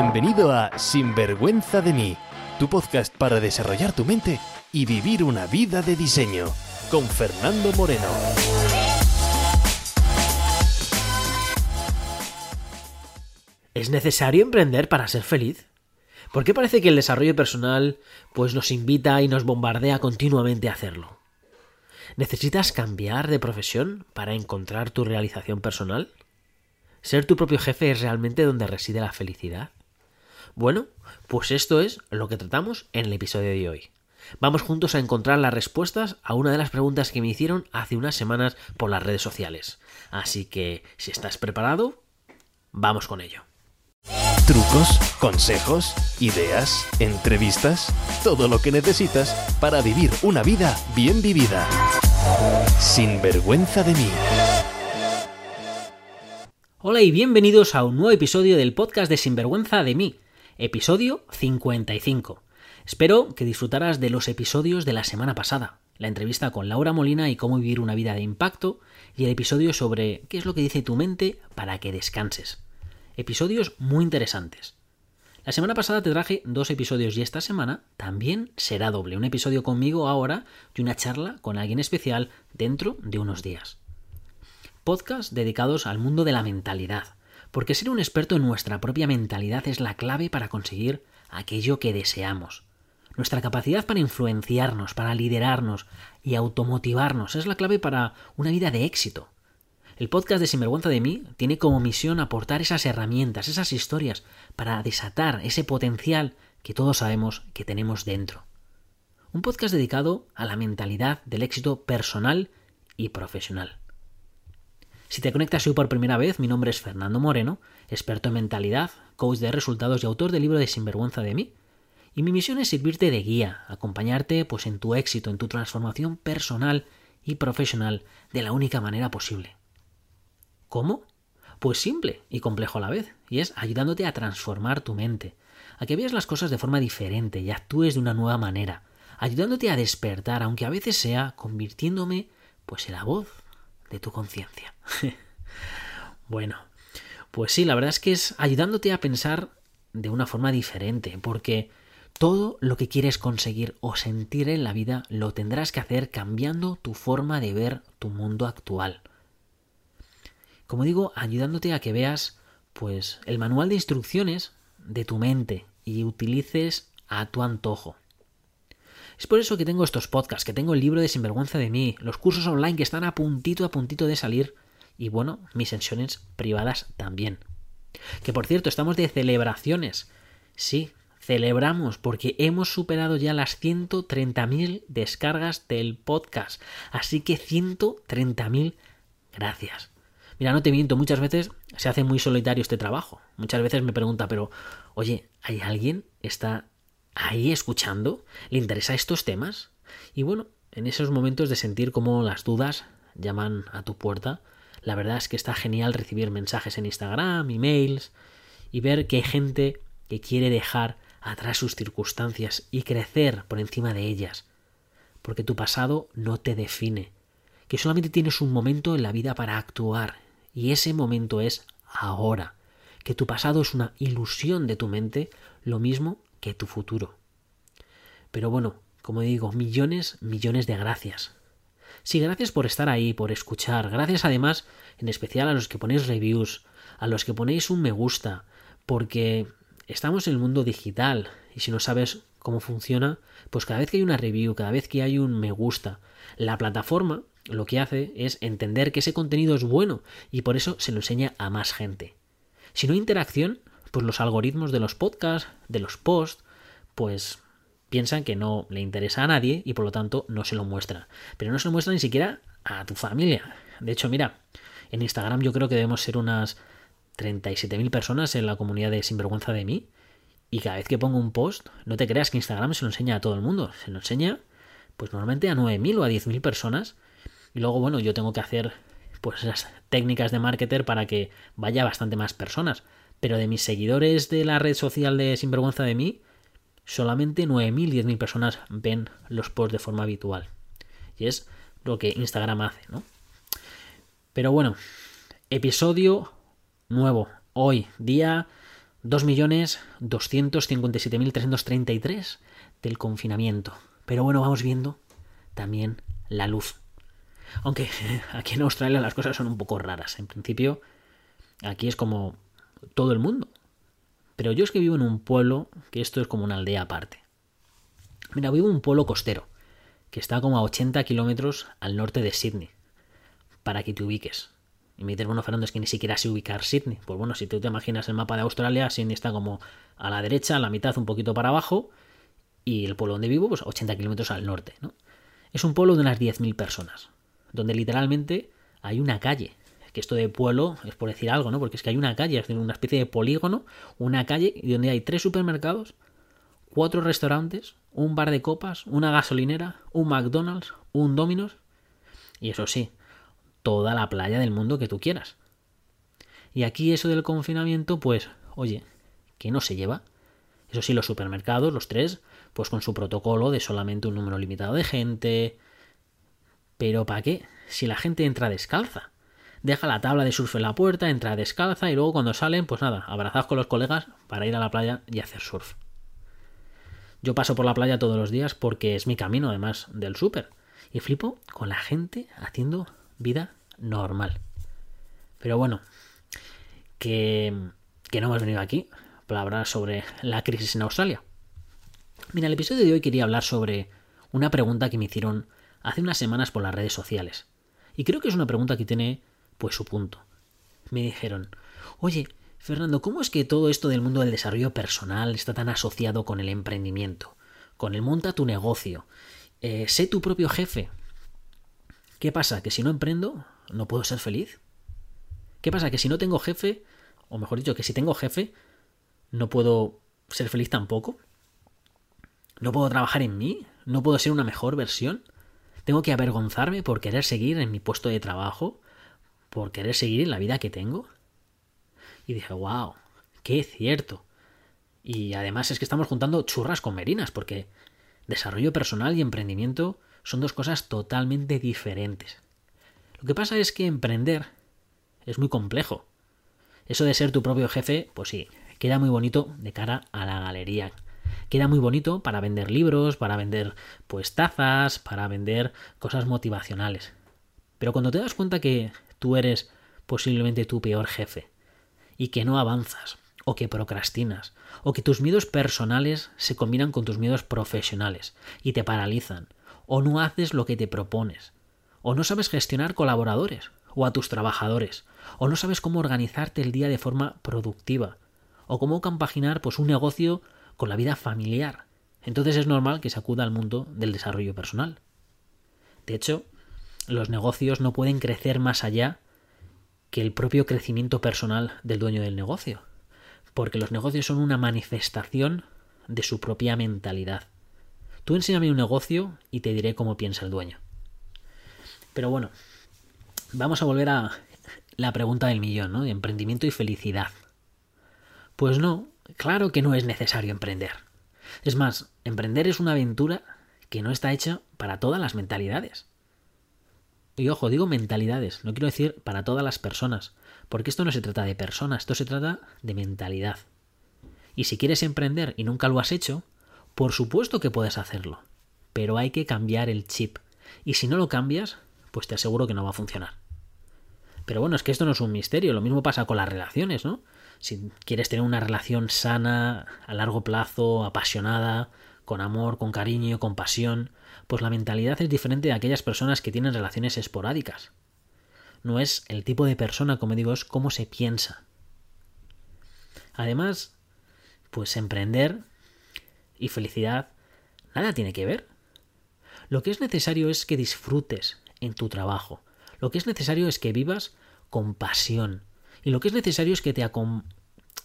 Bienvenido a Sinvergüenza de mí, tu podcast para desarrollar tu mente y vivir una vida de diseño, con Fernando Moreno. ¿Es necesario emprender para ser feliz? ¿Por qué parece que el desarrollo personal pues nos invita y nos bombardea continuamente a hacerlo? ¿Necesitas cambiar de profesión para encontrar tu realización personal? ¿Ser tu propio jefe es realmente donde reside la felicidad? Bueno, pues esto es lo que tratamos en el episodio de hoy. Vamos juntos a encontrar las respuestas a una de las preguntas que me hicieron hace unas semanas por las redes sociales. Así que, si estás preparado, vamos con ello. Trucos, consejos, ideas, entrevistas, todo lo que necesitas para vivir una vida bien vivida. Sin vergüenza de mí. Hola y bienvenidos a un nuevo episodio del podcast de Sinvergüenza de mí, episodio 55. Espero que disfrutaras de los episodios de la semana pasada, la entrevista con Laura Molina y cómo vivir una vida de impacto, y el episodio sobre qué es lo que dice tu mente para que descanses. Episodios muy interesantes. La semana pasada te traje dos episodios y esta semana también será doble. Un episodio conmigo ahora y una charla con alguien especial dentro de unos días. Podcast dedicados al mundo de la mentalidad, porque ser un experto en nuestra propia mentalidad es la clave para conseguir aquello que deseamos. Nuestra capacidad para influenciarnos, para liderarnos y automotivarnos es la clave para una vida de éxito. El podcast de Sinvergüenza de mí tiene como misión aportar esas herramientas, esas historias, para desatar ese potencial que todos sabemos que tenemos dentro. Un podcast dedicado a la mentalidad del éxito personal y profesional. Si te conectas hoy por primera vez, mi nombre es Fernando Moreno, experto en mentalidad, coach de resultados y autor del libro de Sinvergüenza de mí. Y mi misión es servirte de guía, acompañarte pues en tu éxito, en tu transformación personal y profesional de la única manera posible. ¿Cómo? Pues simple y complejo a la vez, y es ayudándote a transformar tu mente, a que veas las cosas de forma diferente y actúes de una nueva manera, ayudándote a despertar, aunque a veces sea convirtiéndome pues en la voz de tu conciencia. bueno, pues sí, la verdad es que es ayudándote a pensar de una forma diferente, porque todo lo que quieres conseguir o sentir en la vida lo tendrás que hacer cambiando tu forma de ver tu mundo actual como digo, ayudándote a que veas pues el manual de instrucciones de tu mente y utilices a tu antojo. Es por eso que tengo estos podcasts, que tengo el libro de Sinvergüenza de mí, los cursos online que están a puntito a puntito de salir y bueno, mis sesiones privadas también. Que por cierto, estamos de celebraciones. Sí, celebramos porque hemos superado ya las 130.000 descargas del podcast. Así que 130.000 gracias. Mira, no te miento, muchas veces se hace muy solitario este trabajo. Muchas veces me pregunta, pero, oye, ¿hay alguien? ¿Está ahí escuchando? ¿Le interesa estos temas? Y bueno, en esos momentos de sentir cómo las dudas llaman a tu puerta, la verdad es que está genial recibir mensajes en Instagram, emails, y ver que hay gente que quiere dejar atrás sus circunstancias y crecer por encima de ellas. Porque tu pasado no te define, que solamente tienes un momento en la vida para actuar y ese momento es ahora. Que tu pasado es una ilusión de tu mente, lo mismo que tu futuro. Pero bueno, como digo, millones, millones de gracias. Sí, gracias por estar ahí, por escuchar. Gracias además, en especial a los que ponéis reviews, a los que ponéis un me gusta, porque estamos en el mundo digital y si no sabes cómo funciona, pues cada vez que hay una review, cada vez que hay un me gusta, la plataforma lo que hace es entender que ese contenido es bueno y por eso se lo enseña a más gente. Si no hay interacción, pues los algoritmos de los podcasts, de los posts, pues piensan que no le interesa a nadie y por lo tanto no se lo muestra. Pero no se lo muestra ni siquiera a tu familia. De hecho, mira, en Instagram yo creo que debemos ser unas 37.000 personas en la comunidad de Sinvergüenza de mí. Y cada vez que pongo un post, no te creas que Instagram se lo enseña a todo el mundo. Se lo enseña, pues normalmente a 9.000 o a 10.000 personas y luego, bueno, yo tengo que hacer pues esas técnicas de marketer para que vaya bastante más personas. Pero de mis seguidores de la red social de Sinvergüenza de mí, solamente 9.000, 10.000 personas ven los posts de forma habitual. Y es lo que Instagram hace, ¿no? Pero bueno, episodio nuevo. Hoy, día 2.257.333 del confinamiento. Pero bueno, vamos viendo también la luz. Aunque aquí en Australia las cosas son un poco raras. En principio, aquí es como todo el mundo. Pero yo es que vivo en un pueblo que esto es como una aldea aparte. Mira, vivo en un pueblo costero, que está como a 80 kilómetros al norte de Sydney, para que te ubiques. Y me dices, bueno, Fernando, es que ni siquiera sé ubicar Sydney. Pues bueno, si tú te imaginas el mapa de Australia, Sydney está como a la derecha, a la mitad, un poquito para abajo, y el pueblo donde vivo, pues 80 kilómetros al norte, ¿no? Es un pueblo de unas 10.000 personas, donde literalmente hay una calle. Que esto de pueblo es por decir algo, ¿no? Porque es que hay una calle, es una especie de polígono, una calle donde hay tres supermercados, cuatro restaurantes, un bar de copas, una gasolinera, un McDonald's, un Domino's, y eso sí, toda la playa del mundo que tú quieras. Y aquí eso del confinamiento, pues, oye, ¿qué no se lleva? Eso sí, los supermercados, los tres, pues con su protocolo de solamente un número limitado de gente. Pero ¿para qué? Si la gente entra descalza. Deja la tabla de surf en la puerta, entra descalza y luego cuando salen, pues nada, abrazados con los colegas para ir a la playa y hacer surf. Yo paso por la playa todos los días porque es mi camino, además del súper. Y flipo con la gente haciendo vida normal. Pero bueno, que, que no hemos venido aquí para hablar sobre la crisis en Australia. Mira, el episodio de hoy quería hablar sobre una pregunta que me hicieron hace unas semanas por las redes sociales. Y creo que es una pregunta que tiene pues su punto. Me dijeron, oye, Fernando, ¿cómo es que todo esto del mundo del desarrollo personal está tan asociado con el emprendimiento? Con el monta tu negocio. Eh, sé tu propio jefe. ¿Qué pasa? ¿Que si no emprendo, no puedo ser feliz? ¿Qué pasa? ¿Que si no tengo jefe, o mejor dicho, que si tengo jefe, no puedo ser feliz tampoco? ¿No puedo trabajar en mí? ¿No puedo ser una mejor versión? ¿Tengo que avergonzarme por querer seguir en mi puesto de trabajo? ¿Por querer seguir en la vida que tengo? Y dije, wow, qué cierto. Y además es que estamos juntando churras con merinas, porque desarrollo personal y emprendimiento son dos cosas totalmente diferentes. Lo que pasa es que emprender es muy complejo. Eso de ser tu propio jefe, pues sí, queda muy bonito de cara a la galería. Queda muy bonito para vender libros, para vender pues tazas, para vender cosas motivacionales. Pero cuando te das cuenta que tú eres posiblemente tu peor jefe y que no avanzas o que procrastinas o que tus miedos personales se combinan con tus miedos profesionales y te paralizan o no haces lo que te propones o no sabes gestionar colaboradores o a tus trabajadores, o no sabes cómo organizarte el día de forma productiva, o cómo compaginar pues un negocio con la vida familiar. Entonces es normal que se acuda al mundo del desarrollo personal. De hecho, los negocios no pueden crecer más allá que el propio crecimiento personal del dueño del negocio, porque los negocios son una manifestación de su propia mentalidad. Tú enséñame un negocio y te diré cómo piensa el dueño. Pero bueno, vamos a volver a la pregunta del millón, ¿no? Emprendimiento y felicidad. Pues no, claro que no es necesario emprender. Es más, emprender es una aventura que no está hecha para todas las mentalidades. Y ojo, digo mentalidades, no quiero decir para todas las personas, porque esto no se trata de personas, esto se trata de mentalidad. Y si quieres emprender y nunca lo has hecho, por supuesto que puedes hacerlo, pero hay que cambiar el chip. Y si no lo cambias, pues te aseguro que no va a funcionar. Pero bueno, es que esto no es un misterio, lo mismo pasa con las relaciones, ¿no? Si quieres tener una relación sana, a largo plazo, apasionada, con amor, con cariño, con pasión, pues la mentalidad es diferente de aquellas personas que tienen relaciones esporádicas. No es el tipo de persona, como digo, es cómo se piensa. Además, pues emprender y felicidad nada tiene que ver. Lo que es necesario es que disfrutes en tu trabajo. Lo que es necesario es que vivas con pasión. Y lo que es necesario es que te,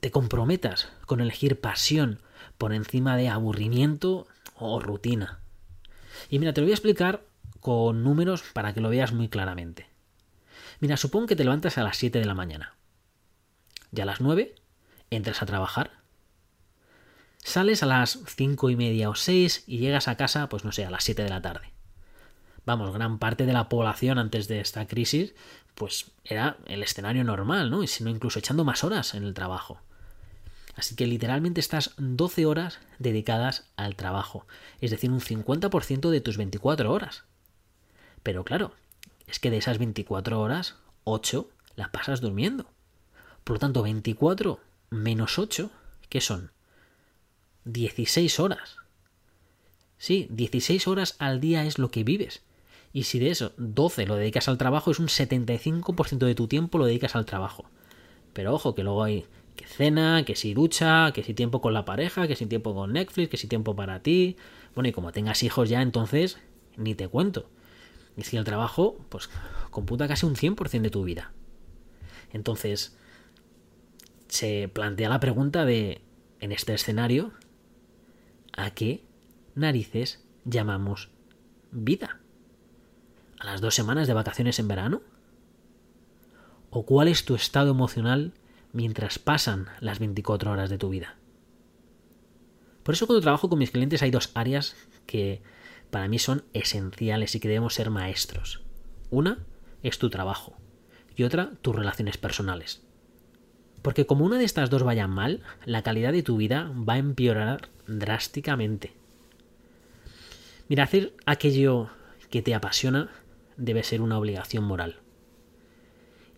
te comprometas con elegir pasión por encima de aburrimiento o rutina. Y mira, te lo voy a explicar con números para que lo veas muy claramente. Mira, supón que te levantas a las 7 de la mañana. Ya a las 9 entras a trabajar. Sales a las cinco y media o 6 y llegas a casa, pues no sé, a las 7 de la tarde vamos, gran parte de la población antes de esta crisis, pues era el escenario normal, ¿no? Y sino incluso echando más horas en el trabajo. Así que literalmente estás 12 horas dedicadas al trabajo, es decir, un 50% de tus 24 horas. Pero claro, es que de esas 24 horas, 8 las pasas durmiendo. Por lo tanto, 24 menos 8, ¿qué son? 16 horas. Sí, 16 horas al día es lo que vives. Y si de eso 12 lo dedicas al trabajo, es un 75% de tu tiempo lo dedicas al trabajo. Pero ojo, que luego hay que cena, que si ducha, que si tiempo con la pareja, que si tiempo con Netflix, que si tiempo para ti. Bueno, y como tengas hijos ya, entonces ni te cuento. Y si el trabajo, pues computa casi un 100% de tu vida. Entonces, se plantea la pregunta de, en este escenario, ¿a qué narices llamamos vida? ¿A las dos semanas de vacaciones en verano? ¿O cuál es tu estado emocional mientras pasan las 24 horas de tu vida. Por eso cuando trabajo con mis clientes hay dos áreas que para mí son esenciales y que debemos ser maestros. Una es tu trabajo y otra tus relaciones personales. Porque como una de estas dos vayan mal, la calidad de tu vida va a empeorar drásticamente. Mira, hacer aquello que te apasiona debe ser una obligación moral.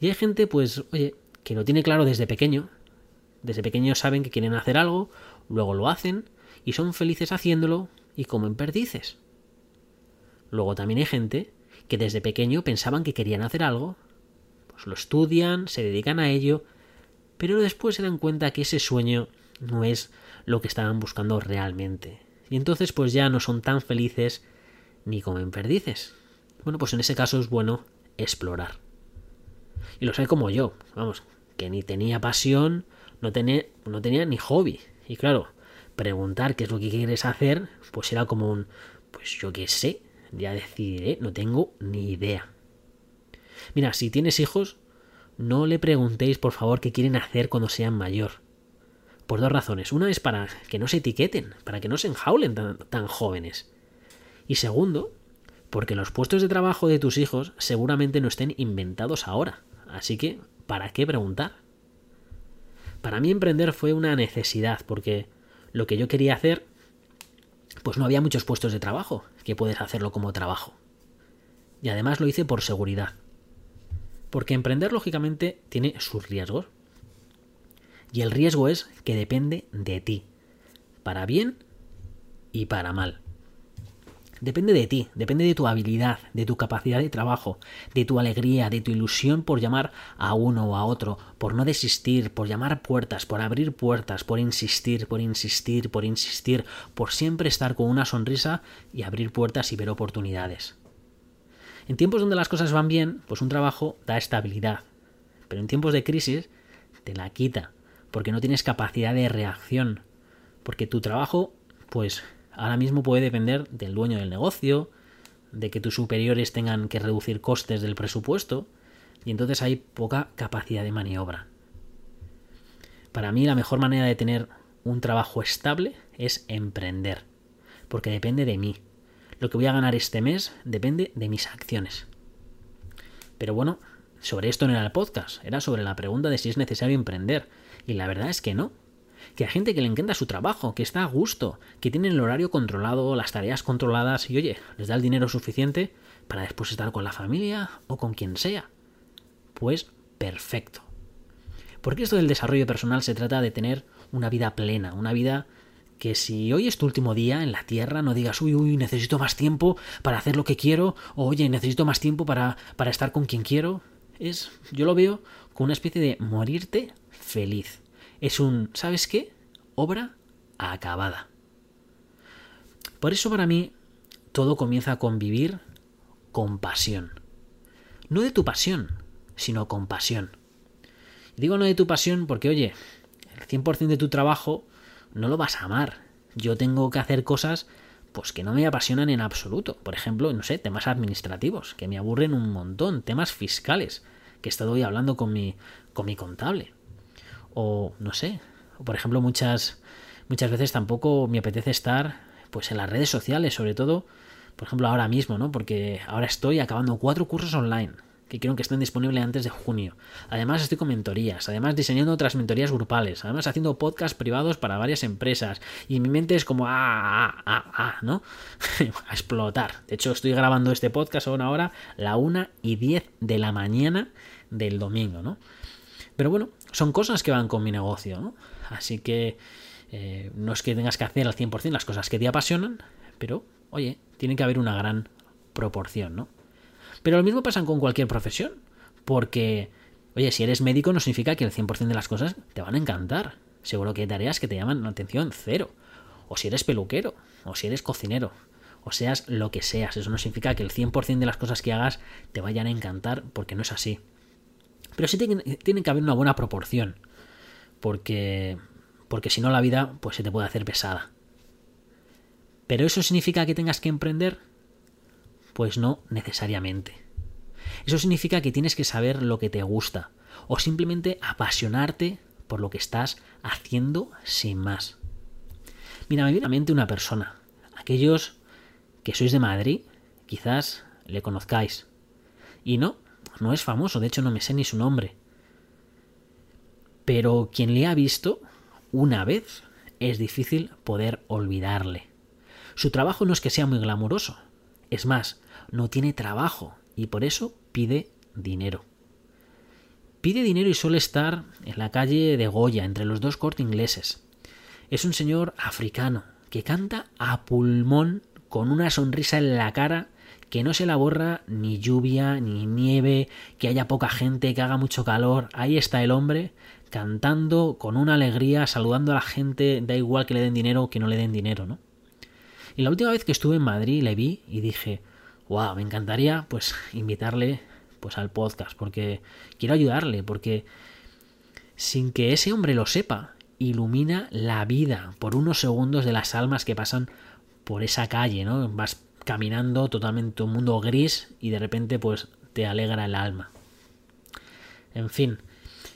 Y hay gente, pues, oye, que lo tiene claro desde pequeño. Desde pequeño saben que quieren hacer algo, luego lo hacen y son felices haciéndolo y comen perdices. Luego también hay gente que desde pequeño pensaban que querían hacer algo, pues lo estudian, se dedican a ello, pero después se dan cuenta que ese sueño no es lo que estaban buscando realmente. Y entonces pues ya no son tan felices ni comen perdices. Bueno, pues en ese caso es bueno explorar. Y lo sé como yo, vamos, que ni tenía pasión, no tenía, no tenía ni hobby. Y claro, preguntar qué es lo que quieres hacer, pues era como un, pues yo qué sé, ya decidiré, no tengo ni idea. Mira, si tienes hijos, no le preguntéis por favor qué quieren hacer cuando sean mayor. Por dos razones. Una es para que no se etiqueten, para que no se enjaulen tan, tan jóvenes. Y segundo, porque los puestos de trabajo de tus hijos seguramente no estén inventados ahora. Así que ¿para qué preguntar? Para mí emprender fue una necesidad, porque lo que yo quería hacer, pues no había muchos puestos de trabajo que puedes hacerlo como trabajo. Y además lo hice por seguridad. Porque emprender, lógicamente, tiene sus riesgos. Y el riesgo es que depende de ti, para bien y para mal. Depende de ti, depende de tu habilidad, de tu capacidad de trabajo, de tu alegría, de tu ilusión por llamar a uno o a otro, por no desistir, por llamar puertas, por abrir puertas, por insistir, por insistir, por insistir, por siempre estar con una sonrisa y abrir puertas y ver oportunidades. En tiempos donde las cosas van bien, pues un trabajo da estabilidad, pero en tiempos de crisis te la quita, porque no tienes capacidad de reacción, porque tu trabajo, pues ahora mismo puede depender del dueño del negocio, de que tus superiores tengan que reducir costes del presupuesto, y entonces hay poca capacidad de maniobra. Para mí la mejor manera de tener un trabajo estable es emprender, porque depende de mí. Lo que voy a ganar este mes depende de mis acciones. Pero bueno, sobre esto no era el podcast, era sobre la pregunta de si es necesario emprender, y la verdad es que no que hay gente que le encanta su trabajo, que está a gusto, que tiene el horario controlado, las tareas controladas y oye, les da el dinero suficiente para después estar con la familia o con quien sea. Pues perfecto. Porque esto del desarrollo personal se trata de tener una vida plena, una vida que si hoy es tu último día en la Tierra, no digas, uy, uy, necesito más tiempo para hacer lo que quiero, o oye, necesito más tiempo para, para estar con quien quiero. Es, yo lo veo como una especie de morirte feliz es un, ¿sabes qué? Obra acabada. Por eso para mí todo comienza con vivir con pasión. No de tu pasión, sino con pasión. Digo no de tu pasión porque, oye, el 100% de tu trabajo no lo vas a amar. Yo tengo que hacer cosas pues que no me apasionan en absoluto. Por ejemplo, no sé, temas administrativos, que me aburren un montón, temas fiscales, que he estado hoy hablando con mi, con mi contable o no sé, o por ejemplo muchas muchas veces tampoco me apetece estar pues en las redes sociales, sobre todo, por ejemplo ahora mismo, ¿no? Porque ahora estoy acabando cuatro cursos online que quiero que estén disponibles antes de junio. Además estoy con mentorías, además diseñando otras mentorías grupales, además haciendo podcasts privados para varias empresas. Y mi mente es como, ah, ah, ah, ah, ¿no? a explotar. De hecho, estoy grabando este podcast a una hora, la 1 y 10 de la mañana del domingo, ¿no? Pero bueno, son cosas que van con mi negocio, ¿no? Así que eh, no es que tengas que hacer al 100% las cosas que te apasionan, pero, oye, tiene que haber una gran proporción, ¿no? Pero lo mismo pasa con cualquier profesión, porque, oye, si eres médico no significa que el 100% de las cosas te van a encantar. Seguro que hay tareas que te llaman la atención cero. O si eres peluquero, o si eres cocinero, o seas lo que seas. Eso no significa que el 100% de las cosas que hagas te vayan a encantar, porque no es así. Pero sí tiene, que haber una buena proporción, porque, porque si no la vida pues se te puede hacer pesada. ¿Pero eso significa que tengas que emprender? Pues no necesariamente. Eso significa que tienes que saber lo que te gusta o simplemente apasionarte por lo que estás haciendo sin más. Mira, me viene a mente una persona. Aquellos que sois de Madrid, quizás le conozcáis. Y no, no es famoso, de hecho no me sé ni su nombre. Pero quien le ha visto una vez es difícil poder olvidarle. Su trabajo no es que sea muy glamuroso. Es más, no tiene trabajo y por eso pide dinero. Pide dinero y suele estar en la calle de Goya, entre los dos cortes ingleses. Es un señor africano que canta a pulmón con una sonrisa en la cara que no se la borra ni lluvia, ni nieve, que haya poca gente, que haga mucho calor. Ahí está el hombre cantando con una alegría, saludando a la gente, da igual que le den dinero o que no le den dinero, ¿no? Y la última vez que estuve en Madrid le vi y dije, wow, me encantaría pues invitarle pues al podcast porque quiero ayudarle porque sin que ese hombre lo sepa ilumina la vida por unos segundos de las almas que pasan por esa calle, ¿no? Caminando totalmente un mundo gris y de repente pues te alegra el alma. En fin,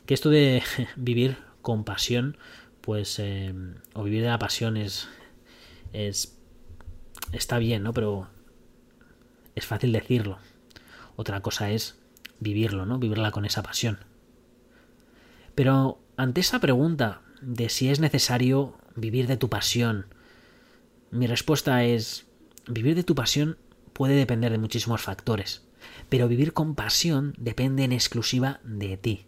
que esto de vivir con pasión, pues, eh, o vivir de la pasión es, es, está bien, ¿no? Pero es fácil decirlo. Otra cosa es vivirlo, ¿no? Vivirla con esa pasión. Pero ante esa pregunta de si es necesario vivir de tu pasión, mi respuesta es, vivir de tu pasión puede depender de muchísimos factores, pero vivir con pasión depende en exclusiva de ti.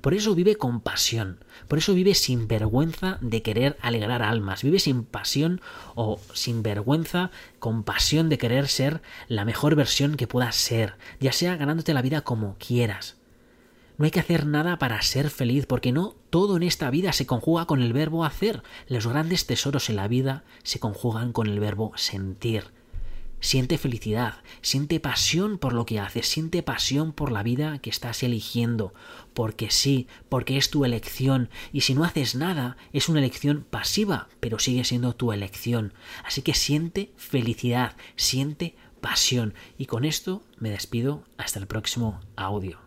Por eso vive con pasión, por eso vive sin vergüenza de querer alegrar almas, vive sin pasión o sin vergüenza, con pasión de querer ser la mejor versión que puedas ser, ya sea ganándote la vida como quieras. No hay que hacer nada para ser feliz, porque no todo en esta vida se conjuga con el verbo hacer. Los grandes tesoros en la vida se conjugan con el verbo sentir. Siente felicidad, siente pasión por lo que haces, siente pasión por la vida que estás eligiendo, porque sí, porque es tu elección, y si no haces nada, es una elección pasiva, pero sigue siendo tu elección. Así que siente felicidad, siente pasión, y con esto me despido hasta el próximo audio.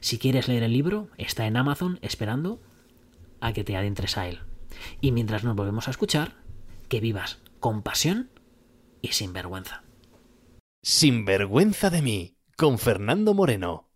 Si quieres leer el libro, está en Amazon esperando a que te adentres a él. Y mientras nos volvemos a escuchar, que vivas con pasión y sin vergüenza. Sin vergüenza de mí, con Fernando Moreno.